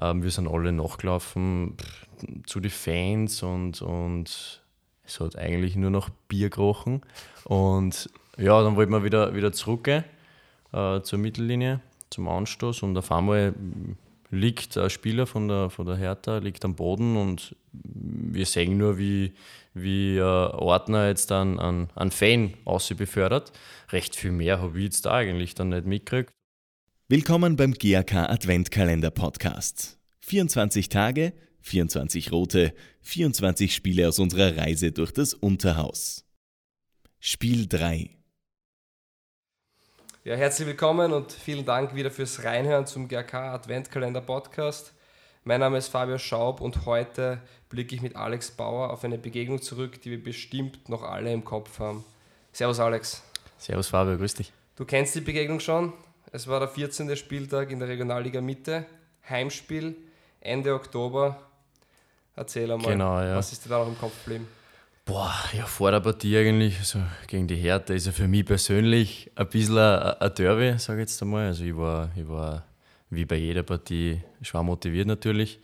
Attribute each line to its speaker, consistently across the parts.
Speaker 1: Ähm, wir sind alle nachgelaufen zu den Fans und, und es hat eigentlich nur noch Bier gerochen. Und ja, dann wollten wir wieder, wieder zurückgehen äh, zur Mittellinie, zum Anstoß und auf einmal liegt ein Spieler von der, von der Hertha liegt am Boden und wir sehen nur, wie, wie äh, Ordner jetzt einen, einen Fan aus befördert. Recht viel mehr habe ich jetzt da eigentlich dann nicht mitgekriegt.
Speaker 2: Willkommen beim GAK Adventkalender Podcast. 24 Tage, 24 rote, 24 Spiele aus unserer Reise durch das Unterhaus. Spiel 3
Speaker 3: ja, herzlich willkommen und vielen Dank wieder fürs Reinhören zum GRK Adventkalender Podcast. Mein Name ist Fabio Schaub und heute blicke ich mit Alex Bauer auf eine Begegnung zurück, die wir bestimmt noch alle im Kopf haben. Servus Alex.
Speaker 1: Servus Fabio, grüß dich.
Speaker 3: Du kennst die Begegnung schon. Es war der 14. Spieltag in der Regionalliga Mitte, Heimspiel, Ende Oktober. Erzähl einmal,
Speaker 1: genau, ja.
Speaker 3: was ist dir da noch im Kopf geblieben?
Speaker 1: Boah, ja, vor der Partie eigentlich, also gegen die Hertha, ist ja für mich persönlich ein bisschen ein, Derby, sage ich jetzt einmal. Also ich war, ich war wie bei jeder Partie schwer motiviert natürlich.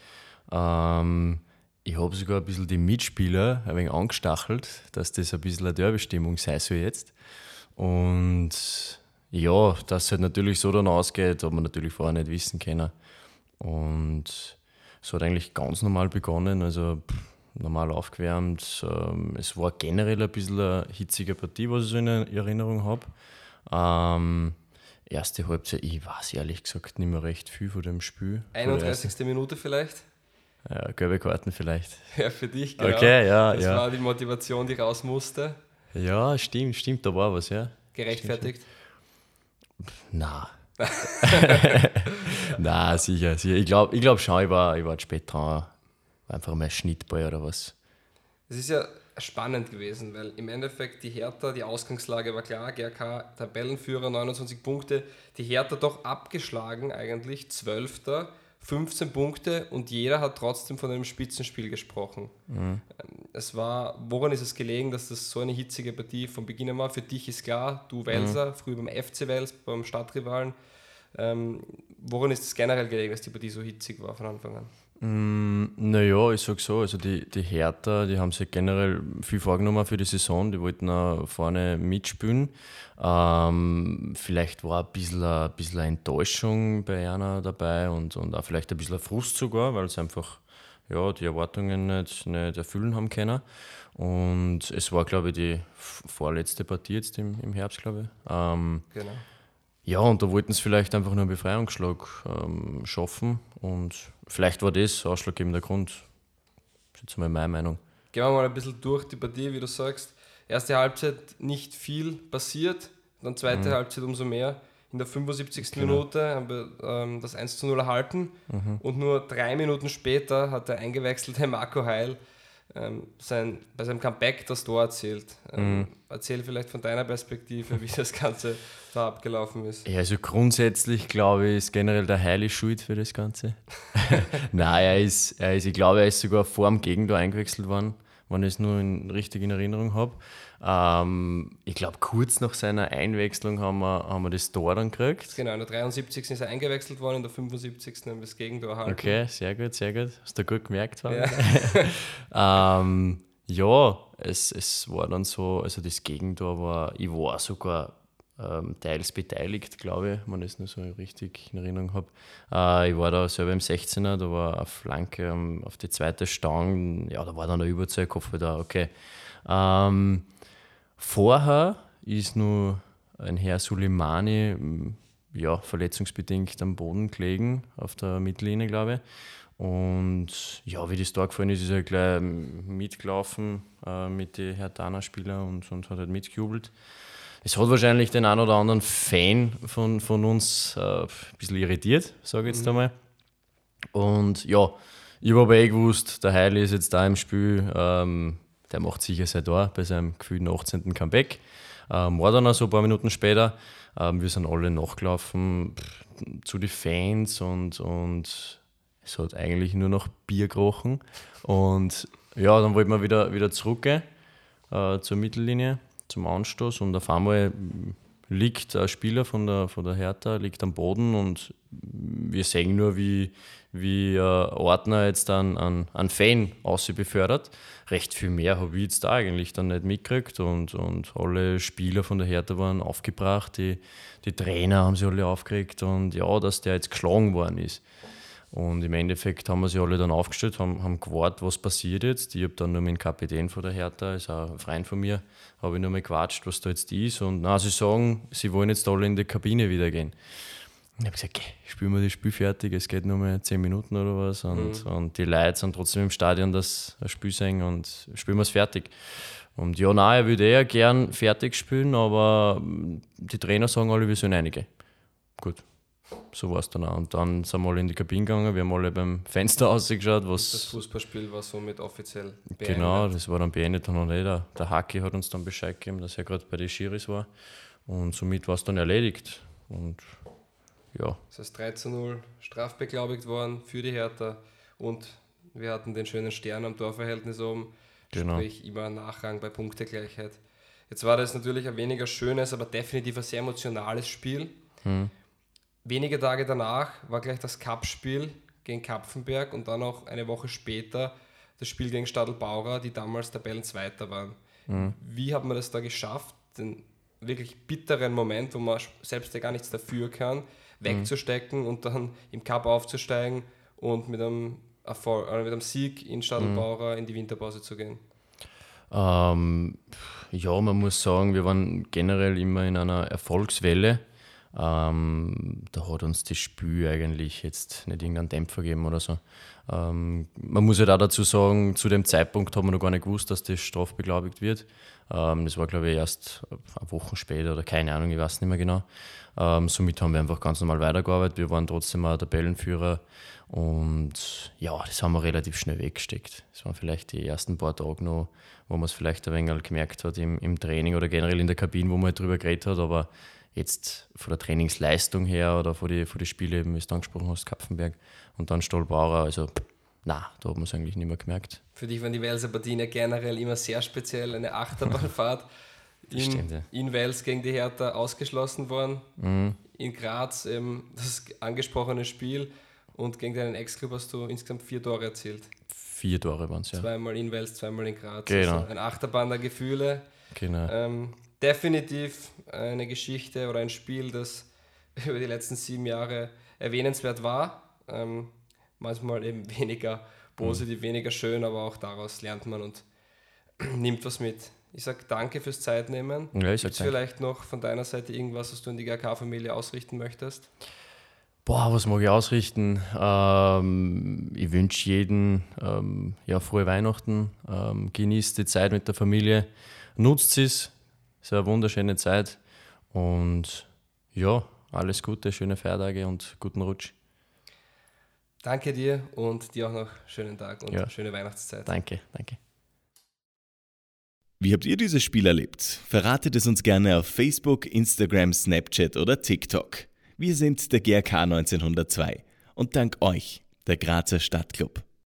Speaker 1: Ähm, ich habe sogar ein bisschen die Mitspieler ein wenig angestachelt, dass das ein bisschen eine Derby-Stimmung sei soll jetzt. Und ja, dass es halt natürlich so dann ausgeht, hat man natürlich vorher nicht wissen können. Und es hat eigentlich ganz normal begonnen. Also pff, normal aufgewärmt. Ähm, es war generell ein bisschen eine hitzige Partie, was ich so in Erinnerung habe. Ähm, erste Halbzeit, ich weiß ehrlich gesagt nicht mehr recht viel von dem Spiel.
Speaker 3: 31. Minute vielleicht?
Speaker 1: Ja, gelbe Karten vielleicht.
Speaker 3: Ja, für dich, genau.
Speaker 1: Okay, ja,
Speaker 3: das
Speaker 1: ja.
Speaker 3: war die Motivation, die raus musste.
Speaker 1: Ja, stimmt, stimmt, da war was, ja.
Speaker 3: Gerechtfertigt?
Speaker 1: Na. Na, sicher, sicher. Ich glaube ich glaub schon, ich war, ich war spät dran einfach mehr Schnittball oder was?
Speaker 3: Es ist ja spannend gewesen, weil im Endeffekt die Hertha, die Ausgangslage war klar, GRK Tabellenführer, 29 Punkte, die Hertha doch abgeschlagen eigentlich, 12. 15 Punkte und jeder hat trotzdem von einem Spitzenspiel gesprochen. Mhm. Es war, woran ist es gelegen, dass das so eine hitzige Partie von Beginn an war? Für dich ist klar, du Welser, mhm. früher beim FC Wels, beim Stadtrivalen. Ähm, woran ist es generell gelegen, dass die Partie so hitzig war von Anfang an?
Speaker 1: Mm, naja, ich sag so, also die, die Hertha, die haben sich generell viel vorgenommen für die Saison, die wollten auch vorne mitspielen. Ähm, vielleicht war ein bisschen, ein bisschen Enttäuschung bei einer dabei und, und auch vielleicht ein bisschen Frust sogar, weil sie einfach ja, die Erwartungen nicht, nicht erfüllen haben können. Und es war, glaube ich, die vorletzte Partie jetzt im, im Herbst, glaube ich. Ähm, genau. Ja, und da wollten sie vielleicht einfach nur einen Befreiungsschlag ähm, schaffen und vielleicht war das ausschlaggebender Grund. Das ist jetzt mal meine Meinung.
Speaker 3: Gehen wir mal ein bisschen durch die Partie, wie du sagst. Erste Halbzeit nicht viel passiert, dann zweite mhm. Halbzeit umso mehr. In der 75. Genau. Minute haben wir ähm, das 1 zu 0 erhalten mhm. und nur drei Minuten später hat der eingewechselte Marco Heil ähm, sein, bei seinem Comeback das Tor erzählt. Ähm, mhm. Erzähl vielleicht von deiner Perspektive, wie das Ganze da abgelaufen ist.
Speaker 1: Ja, also grundsätzlich glaube ich, ist generell der Heili schuld für das Ganze. Nein, er ist, er ist, ich glaube, er ist sogar vor dem Gegentor eingewechselt worden, wenn ich es nur in, richtig in Erinnerung habe. Ähm, ich glaube, kurz nach seiner Einwechslung haben wir, haben wir das Tor dann gekriegt.
Speaker 3: Genau, in der 73. ist er eingewechselt worden, in der 75. haben wir das Gegentor erhalten.
Speaker 1: Okay, sehr gut, sehr gut. Hast du gut gemerkt. Ja, ähm, ja es, es war dann so, also das Gegentor war, ich war sogar ähm, teils beteiligt, glaube ich, wenn ich es nur so richtig in Erinnerung habe. Äh, ich war da selber im 16er, da war eine Flanke ähm, auf die zweite Stange, ja, da war dann eine Überzahl, Kopf da, okay. Ähm, Vorher ist nur ein Herr Suleimani ja, verletzungsbedingt am Boden gelegen, auf der Mittellinie, glaube ich. Und ja, wie das da gefallen ist, ist er gleich mitgelaufen äh, mit den Hertana-Spielern und, und hat halt mitgejubelt. Es hat wahrscheinlich den einen oder anderen Fan von, von uns äh, ein bisschen irritiert, sage ich jetzt mhm. einmal. Und ja, ich habe aber eh gewusst, der Heil ist jetzt da im Spiel. Ähm, der macht sicher sein Tor bei seinem gefühlten 18. Comeback. Ähm, war dann auch so ein paar Minuten später. Ähm, wir sind alle nachgelaufen zu den Fans und, und es hat eigentlich nur noch Bier gerochen. Und ja, dann wollten wir wieder, wieder zurückgehen äh, zur Mittellinie, zum Anstoß und auf einmal liegt ein Spieler von der, von der Hertha liegt am Boden und wir sehen nur, wie, wie äh, Ordner jetzt dann an, an Fan befördert. Recht viel mehr habe ich jetzt da eigentlich dann nicht mitgekriegt und, und alle Spieler von der Hertha waren aufgebracht, die, die Trainer haben sich alle aufgeregt und ja, dass der jetzt geschlagen worden ist. Und im Endeffekt haben wir sie alle dann aufgestellt, haben, haben gewartet, was passiert jetzt. Ich habe dann nur mit dem Kapitän von der Hertha, ist auch ein Freund von mir, habe ich nur mal gequatscht, was da jetzt ist. Und na, sie sagen, sie wollen jetzt alle in die Kabine wieder gehen. Und ich habe gesagt, okay, spielen wir das Spiel fertig, es geht nur mehr 10 Minuten oder was. Und, mhm. und die Leute sind trotzdem im Stadion, das Spiel sehen und spielen wir es fertig. Und ja, nein, er würde eher gern fertig spielen, aber die Trainer sagen alle, wir sind einige. Gut, so war es dann auch. Und dann sind wir alle in die Kabine gegangen, wir haben alle beim Fenster ausgeschaut. Was
Speaker 3: das Fußballspiel war somit offiziell
Speaker 1: beendet. Genau, das war dann beendet und eh der, der Haki hat uns dann Bescheid gegeben, dass er gerade bei den Schiris war. Und somit war es dann erledigt. Und ja.
Speaker 3: Das heißt 3 zu 0 strafbeglaubigt worden für die Hertha und wir hatten den schönen Stern am Torverhältnis oben, genau. sprich immer Nachrang bei Punktegleichheit. Jetzt war das natürlich ein weniger schönes, aber definitiv ein sehr emotionales Spiel. Hm. Wenige Tage danach war gleich das Cup-Spiel gegen Kapfenberg und dann auch eine Woche später das Spiel gegen Stadelbauer, die damals Tabellenzweiter waren. Mhm. Wie hat man das da geschafft, den wirklich bitteren Moment, wo man selbst ja gar nichts dafür kann, wegzustecken mhm. und dann im Cup aufzusteigen und mit einem, Erfolg, äh, mit einem Sieg in Stadelbauer mhm. in die Winterpause zu gehen?
Speaker 1: Ähm, ja, man muss sagen, wir waren generell immer in einer Erfolgswelle. Ähm, da hat uns das Spiel eigentlich jetzt nicht irgendeinen Dämpfer gegeben oder so. Ähm, man muss ja halt auch dazu sagen, zu dem Zeitpunkt haben wir noch gar nicht gewusst, dass das strafbeglaubigt wird. Ähm, das war, glaube ich, erst eine Woche später oder keine Ahnung, ich weiß nicht mehr genau. Ähm, somit haben wir einfach ganz normal weitergearbeitet. Wir waren trotzdem auch Tabellenführer und ja, das haben wir relativ schnell weggesteckt. Das waren vielleicht die ersten paar Tage noch, wo man es vielleicht ein wenig gemerkt hat im, im Training oder generell in der Kabine, wo man halt drüber geredet hat, aber jetzt von der Trainingsleistung her oder von den die Spielen, wie du angesprochen hast, Kapfenberg und dann Stolbauer, also na, da hat man es eigentlich nicht mehr gemerkt.
Speaker 3: Für dich waren die Welser Partien ja generell immer sehr speziell, eine Achterbahnfahrt. in, stimmt, ja. in Wels gegen die Hertha ausgeschlossen worden. Mhm. In Graz eben das angesprochene Spiel und gegen deinen Ex-Club hast du insgesamt vier Tore erzielt.
Speaker 1: Vier Tore waren es, ja.
Speaker 3: Zweimal in Wels, zweimal in Graz.
Speaker 1: Genau. Also
Speaker 3: ein Achterbahn der Gefühle.
Speaker 1: Genau.
Speaker 3: Ähm, definitiv eine Geschichte oder ein Spiel, das über die letzten sieben Jahre erwähnenswert war. Ähm, manchmal eben weniger positiv, mhm. weniger schön, aber auch daraus lernt man und nimmt was mit. Ich sage danke fürs Zeitnehmen.
Speaker 1: Ja, ich
Speaker 3: Gibt es vielleicht noch von deiner Seite irgendwas, was du in die GK-Familie ausrichten möchtest?
Speaker 1: Boah, was mag ich ausrichten? Ähm, ich wünsche jedem ähm, ja, frohe Weihnachten. Ähm, genießt die Zeit mit der Familie. Nutzt es, es ist eine wunderschöne Zeit und ja, alles Gute, schöne Feiertage und guten Rutsch.
Speaker 3: Danke dir und dir auch noch schönen Tag und ja. schöne Weihnachtszeit.
Speaker 1: Danke, danke.
Speaker 2: Wie habt ihr dieses Spiel erlebt? Verratet es uns gerne auf Facebook, Instagram, Snapchat oder TikTok. Wir sind der GRK 1902 und dank euch, der Grazer Stadtclub.